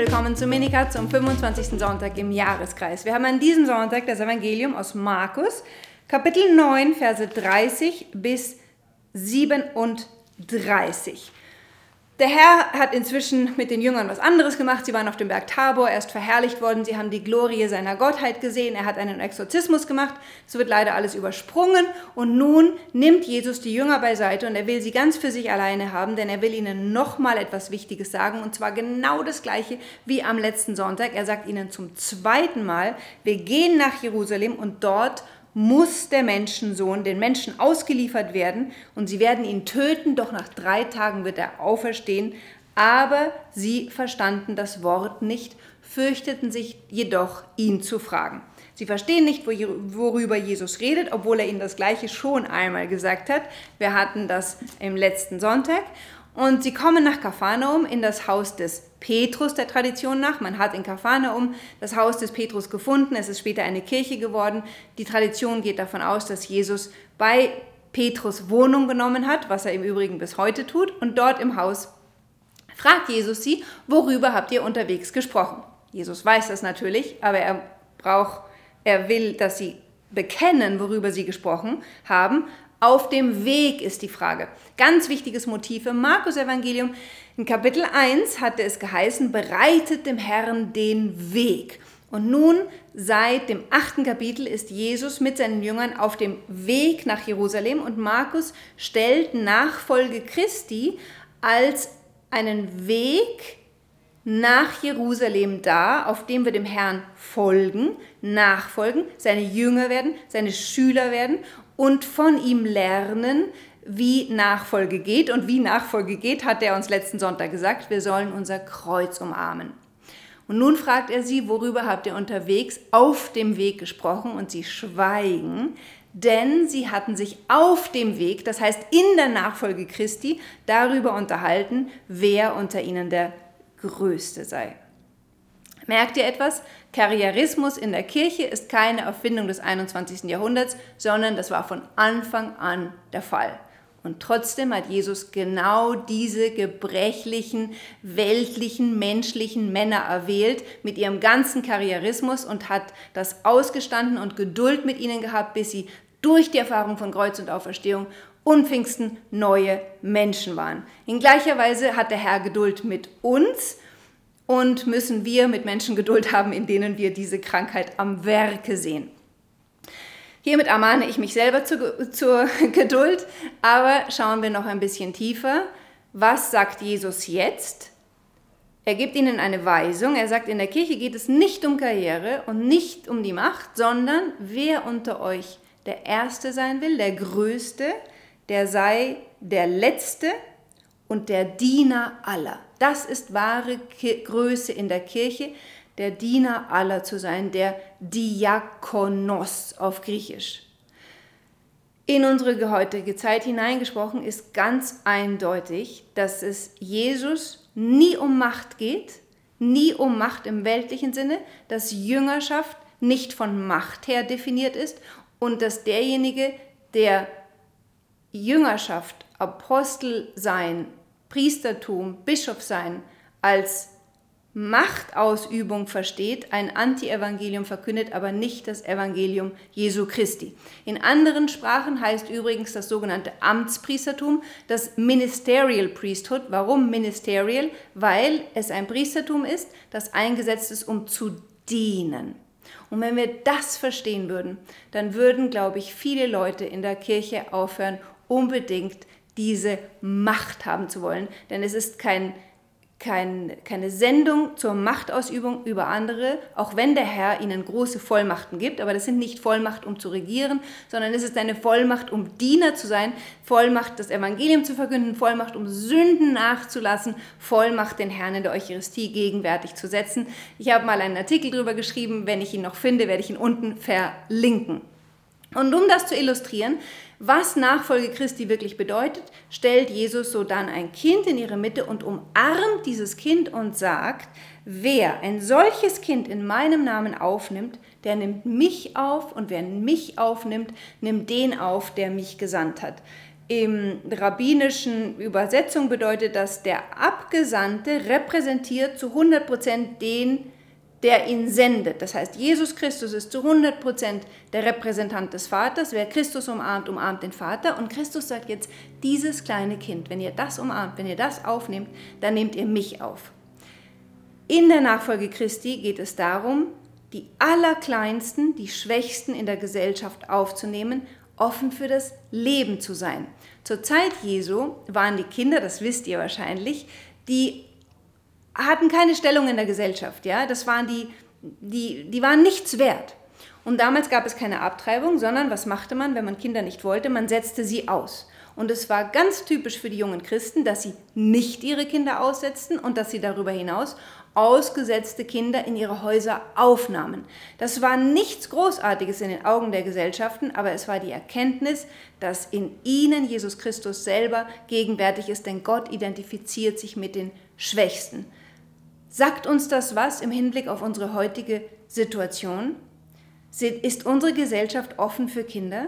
willkommen zu Minika zum 25. Sonntag im Jahreskreis. Wir haben an diesem Sonntag das Evangelium aus Markus, Kapitel 9, Verse 30 bis 37. Der Herr hat inzwischen mit den Jüngern was anderes gemacht. Sie waren auf dem Berg Tabor, er ist verherrlicht worden, sie haben die Glorie seiner Gottheit gesehen, er hat einen Exorzismus gemacht. Es wird leider alles übersprungen und nun nimmt Jesus die Jünger beiseite und er will sie ganz für sich alleine haben, denn er will ihnen nochmal etwas Wichtiges sagen und zwar genau das gleiche wie am letzten Sonntag. Er sagt ihnen zum zweiten Mal, wir gehen nach Jerusalem und dort muss der Menschensohn den Menschen ausgeliefert werden und sie werden ihn töten, doch nach drei Tagen wird er auferstehen. Aber sie verstanden das Wort nicht, fürchteten sich jedoch, ihn zu fragen. Sie verstehen nicht, worüber Jesus redet, obwohl er ihnen das Gleiche schon einmal gesagt hat. Wir hatten das im letzten Sonntag. Und sie kommen nach Kapharnaum in das Haus des Petrus der Tradition nach. Man hat in Kapharnaum das Haus des Petrus gefunden. Es ist später eine Kirche geworden. Die Tradition geht davon aus, dass Jesus bei Petrus Wohnung genommen hat, was er im Übrigen bis heute tut. Und dort im Haus fragt Jesus sie, worüber habt ihr unterwegs gesprochen? Jesus weiß das natürlich, aber er braucht, er will, dass sie bekennen, worüber sie gesprochen haben. Auf dem Weg ist die Frage. Ganz wichtiges Motiv im Markus-Evangelium. In Kapitel 1 hatte es geheißen, bereitet dem Herrn den Weg. Und nun, seit dem achten Kapitel, ist Jesus mit seinen Jüngern auf dem Weg nach Jerusalem und Markus stellt Nachfolge Christi als einen Weg nach Jerusalem dar, auf dem wir dem Herrn folgen, nachfolgen, seine Jünger werden, seine Schüler werden und von ihm lernen, wie Nachfolge geht. Und wie Nachfolge geht, hat er uns letzten Sonntag gesagt, wir sollen unser Kreuz umarmen. Und nun fragt er sie, worüber habt ihr unterwegs auf dem Weg gesprochen? Und sie schweigen, denn sie hatten sich auf dem Weg, das heißt in der Nachfolge Christi, darüber unterhalten, wer unter ihnen der Größte sei. Merkt ihr etwas? Karrierismus in der Kirche ist keine Erfindung des 21. Jahrhunderts, sondern das war von Anfang an der Fall. Und trotzdem hat Jesus genau diese gebrechlichen, weltlichen, menschlichen Männer erwählt mit ihrem ganzen Karrierismus und hat das ausgestanden und Geduld mit ihnen gehabt, bis sie durch die Erfahrung von Kreuz und Auferstehung und Pfingsten neue Menschen waren. In gleicher Weise hat der Herr Geduld mit uns und müssen wir mit Menschen Geduld haben, in denen wir diese Krankheit am Werke sehen. Hiermit ermahne ich mich selber zu, zur Geduld, aber schauen wir noch ein bisschen tiefer. Was sagt Jesus jetzt? Er gibt ihnen eine Weisung. Er sagt, in der Kirche geht es nicht um Karriere und nicht um die Macht, sondern wer unter euch der Erste sein will, der Größte, der sei der Letzte und der Diener aller. Das ist wahre Größe in der Kirche, der Diener aller zu sein, der Diakonos auf Griechisch. In unsere heutige Zeit hineingesprochen ist ganz eindeutig, dass es Jesus nie um Macht geht, nie um Macht im weltlichen Sinne, dass Jüngerschaft nicht von Macht her definiert ist und dass derjenige, der Jüngerschaft, Apostel sein, Priestertum, Bischof sein als Machtausübung versteht, ein Anti-Evangelium verkündet, aber nicht das Evangelium Jesu Christi. In anderen Sprachen heißt übrigens das sogenannte Amtspriestertum das Ministerial Priesthood. Warum Ministerial? Weil es ein Priestertum ist, das eingesetzt ist, um zu dienen. Und wenn wir das verstehen würden, dann würden, glaube ich, viele Leute in der Kirche aufhören, unbedingt diese Macht haben zu wollen. Denn es ist kein, kein, keine Sendung zur Machtausübung über andere, auch wenn der Herr ihnen große Vollmachten gibt. Aber das sind nicht Vollmacht, um zu regieren, sondern es ist eine Vollmacht, um Diener zu sein, Vollmacht, das Evangelium zu verkünden, Vollmacht, um Sünden nachzulassen, Vollmacht, den Herrn in der Eucharistie gegenwärtig zu setzen. Ich habe mal einen Artikel darüber geschrieben. Wenn ich ihn noch finde, werde ich ihn unten verlinken. Und um das zu illustrieren, was Nachfolge Christi wirklich bedeutet, stellt Jesus so dann ein Kind in ihre Mitte und umarmt dieses Kind und sagt, wer ein solches Kind in meinem Namen aufnimmt, der nimmt mich auf und wer mich aufnimmt, nimmt den auf, der mich gesandt hat. Im rabbinischen Übersetzung bedeutet das, der Abgesandte repräsentiert zu 100% den, der ihn sendet. Das heißt, Jesus Christus ist zu 100% der Repräsentant des Vaters. Wer Christus umarmt, umarmt den Vater. Und Christus sagt jetzt, dieses kleine Kind, wenn ihr das umarmt, wenn ihr das aufnehmt, dann nehmt ihr mich auf. In der Nachfolge Christi geht es darum, die Allerkleinsten, die Schwächsten in der Gesellschaft aufzunehmen, offen für das Leben zu sein. Zur Zeit Jesu waren die Kinder, das wisst ihr wahrscheinlich, die hatten keine Stellung in der Gesellschaft. Ja? Das waren die, die, die waren nichts wert. Und damals gab es keine Abtreibung, sondern was machte man, wenn man Kinder nicht wollte? Man setzte sie aus. Und es war ganz typisch für die jungen Christen, dass sie nicht ihre Kinder aussetzten und dass sie darüber hinaus ausgesetzte Kinder in ihre Häuser aufnahmen. Das war nichts Großartiges in den Augen der Gesellschaften, aber es war die Erkenntnis, dass in ihnen Jesus Christus selber gegenwärtig ist, denn Gott identifiziert sich mit den Schwächsten. Sagt uns das was im Hinblick auf unsere heutige Situation? Ist unsere Gesellschaft offen für Kinder?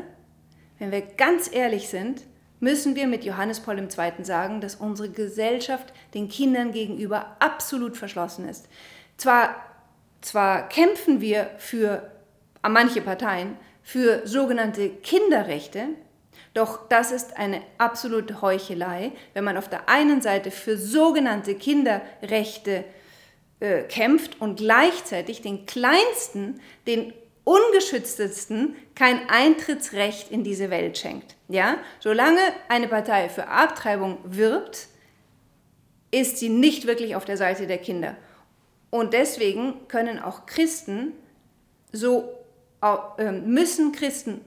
Wenn wir ganz ehrlich sind, müssen wir mit Johannes Paul II. sagen, dass unsere Gesellschaft den Kindern gegenüber absolut verschlossen ist. Zwar, zwar kämpfen wir für manche Parteien für sogenannte Kinderrechte, doch das ist eine absolute Heuchelei, wenn man auf der einen Seite für sogenannte Kinderrechte äh, kämpft und gleichzeitig den Kleinsten, den ungeschütztesten kein Eintrittsrecht in diese Welt schenkt. Ja? Solange eine Partei für Abtreibung wirbt, ist sie nicht wirklich auf der Seite der Kinder. Und deswegen können auch Christen so ähm, müssen Christen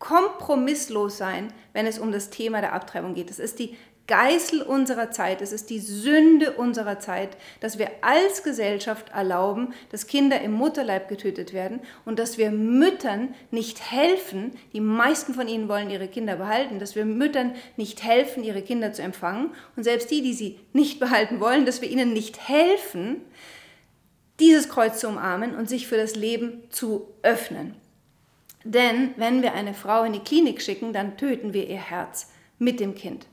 kompromisslos sein, wenn es um das Thema der Abtreibung geht. Das ist die Geißel unserer Zeit, es ist die Sünde unserer Zeit, dass wir als Gesellschaft erlauben, dass Kinder im Mutterleib getötet werden und dass wir Müttern nicht helfen, die meisten von ihnen wollen ihre Kinder behalten, dass wir Müttern nicht helfen, ihre Kinder zu empfangen und selbst die, die sie nicht behalten wollen, dass wir ihnen nicht helfen, dieses Kreuz zu umarmen und sich für das Leben zu öffnen. Denn wenn wir eine Frau in die Klinik schicken, dann töten wir ihr Herz mit dem Kind.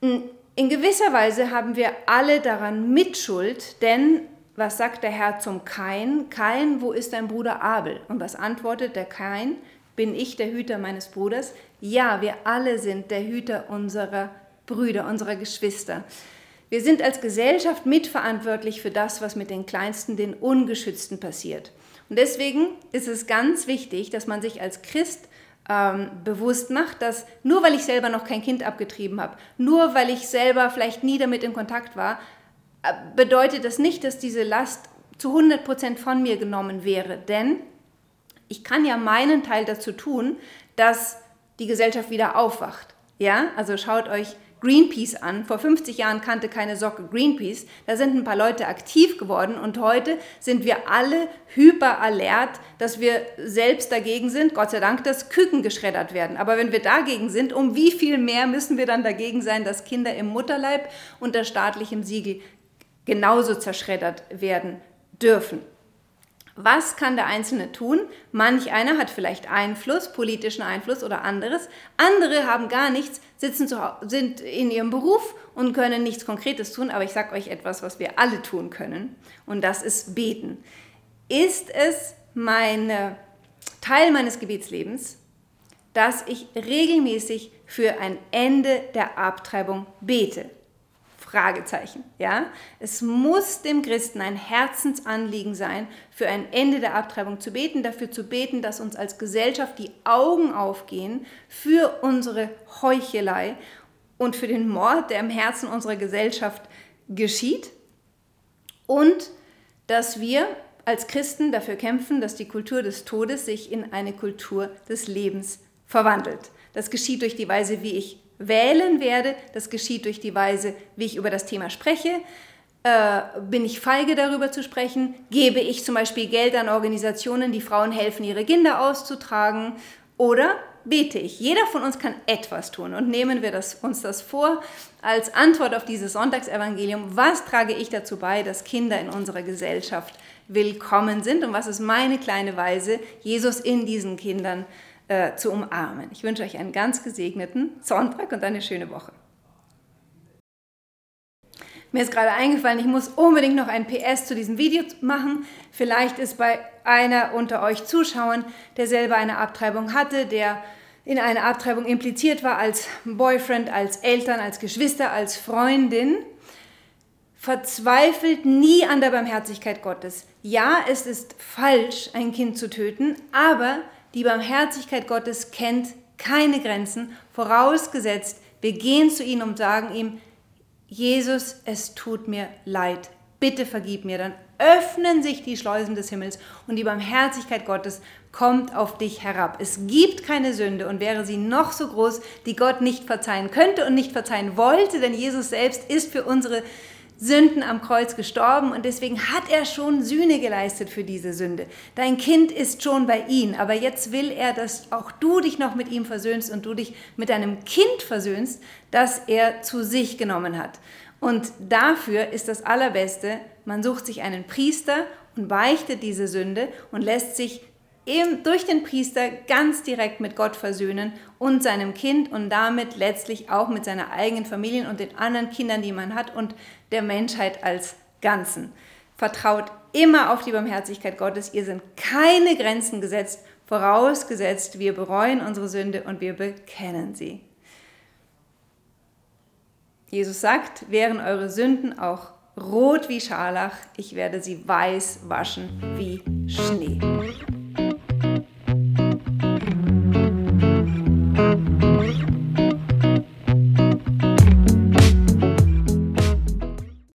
In gewisser Weise haben wir alle daran Mitschuld, denn was sagt der Herr zum Kain? Kain, wo ist dein Bruder Abel? Und was antwortet der Kain? Bin ich der Hüter meines Bruders? Ja, wir alle sind der Hüter unserer Brüder, unserer Geschwister. Wir sind als Gesellschaft mitverantwortlich für das, was mit den Kleinsten, den Ungeschützten passiert. Und deswegen ist es ganz wichtig, dass man sich als Christ ähm, bewusst macht, dass nur weil ich selber noch kein Kind abgetrieben habe, nur weil ich selber vielleicht nie damit in Kontakt war, äh, bedeutet das nicht, dass diese Last zu 100% von mir genommen wäre. Denn ich kann ja meinen Teil dazu tun, dass die Gesellschaft wieder aufwacht. Ja, also schaut euch Greenpeace an. Vor 50 Jahren kannte keine Socke Greenpeace. Da sind ein paar Leute aktiv geworden und heute sind wir alle hyper alert, dass wir selbst dagegen sind, Gott sei Dank, dass Küken geschreddert werden. Aber wenn wir dagegen sind, um wie viel mehr müssen wir dann dagegen sein, dass Kinder im Mutterleib unter staatlichem Siegel genauso zerschreddert werden dürfen? Was kann der Einzelne tun? Manch einer hat vielleicht Einfluss, politischen Einfluss oder anderes. Andere haben gar nichts, sitzen zu, sind in ihrem Beruf und können nichts Konkretes tun. Aber ich sage euch etwas, was wir alle tun können. Und das ist beten. Ist es meine, Teil meines Gebetslebens, dass ich regelmäßig für ein Ende der Abtreibung bete? Fragezeichen. Ja? Es muss dem Christen ein Herzensanliegen sein, für ein Ende der Abtreibung zu beten, dafür zu beten, dass uns als Gesellschaft die Augen aufgehen für unsere Heuchelei und für den Mord, der im Herzen unserer Gesellschaft geschieht. Und dass wir als Christen dafür kämpfen, dass die Kultur des Todes sich in eine Kultur des Lebens verwandelt. Das geschieht durch die Weise, wie ich wählen werde. Das geschieht durch die Weise, wie ich über das Thema spreche. Äh, bin ich feige darüber zu sprechen? Gebe ich zum Beispiel Geld an Organisationen, die Frauen helfen, ihre Kinder auszutragen? Oder bete ich? Jeder von uns kann etwas tun. Und nehmen wir das, uns das vor als Antwort auf dieses Sonntagsevangelium. Was trage ich dazu bei, dass Kinder in unserer Gesellschaft willkommen sind? Und was ist meine kleine Weise, Jesus in diesen Kindern äh, zu umarmen. Ich wünsche euch einen ganz gesegneten Sonntag und eine schöne Woche. Mir ist gerade eingefallen, ich muss unbedingt noch ein PS zu diesem Video machen. Vielleicht ist bei einer unter euch Zuschauern, der selber eine Abtreibung hatte, der in eine Abtreibung impliziert war als Boyfriend, als Eltern, als Geschwister, als Freundin, verzweifelt nie an der Barmherzigkeit Gottes. Ja, es ist falsch, ein Kind zu töten, aber die Barmherzigkeit Gottes kennt keine Grenzen, vorausgesetzt, wir gehen zu ihm und sagen ihm, Jesus, es tut mir leid, bitte vergib mir, dann öffnen sich die Schleusen des Himmels und die Barmherzigkeit Gottes kommt auf dich herab. Es gibt keine Sünde und wäre sie noch so groß, die Gott nicht verzeihen könnte und nicht verzeihen wollte, denn Jesus selbst ist für unsere Sünden am Kreuz gestorben und deswegen hat er schon Sühne geleistet für diese Sünde. Dein Kind ist schon bei ihm, aber jetzt will er, dass auch du dich noch mit ihm versöhnst und du dich mit deinem Kind versöhnst, das er zu sich genommen hat. Und dafür ist das Allerbeste, man sucht sich einen Priester und beichtet diese Sünde und lässt sich eben durch den Priester ganz direkt mit Gott versöhnen und seinem Kind und damit letztlich auch mit seiner eigenen Familie und den anderen Kindern, die man hat und der Menschheit als Ganzen. Vertraut immer auf die Barmherzigkeit Gottes. Ihr sind keine Grenzen gesetzt, vorausgesetzt, wir bereuen unsere Sünde und wir bekennen sie. Jesus sagt, wären eure Sünden auch rot wie Scharlach, ich werde sie weiß waschen wie Schnee.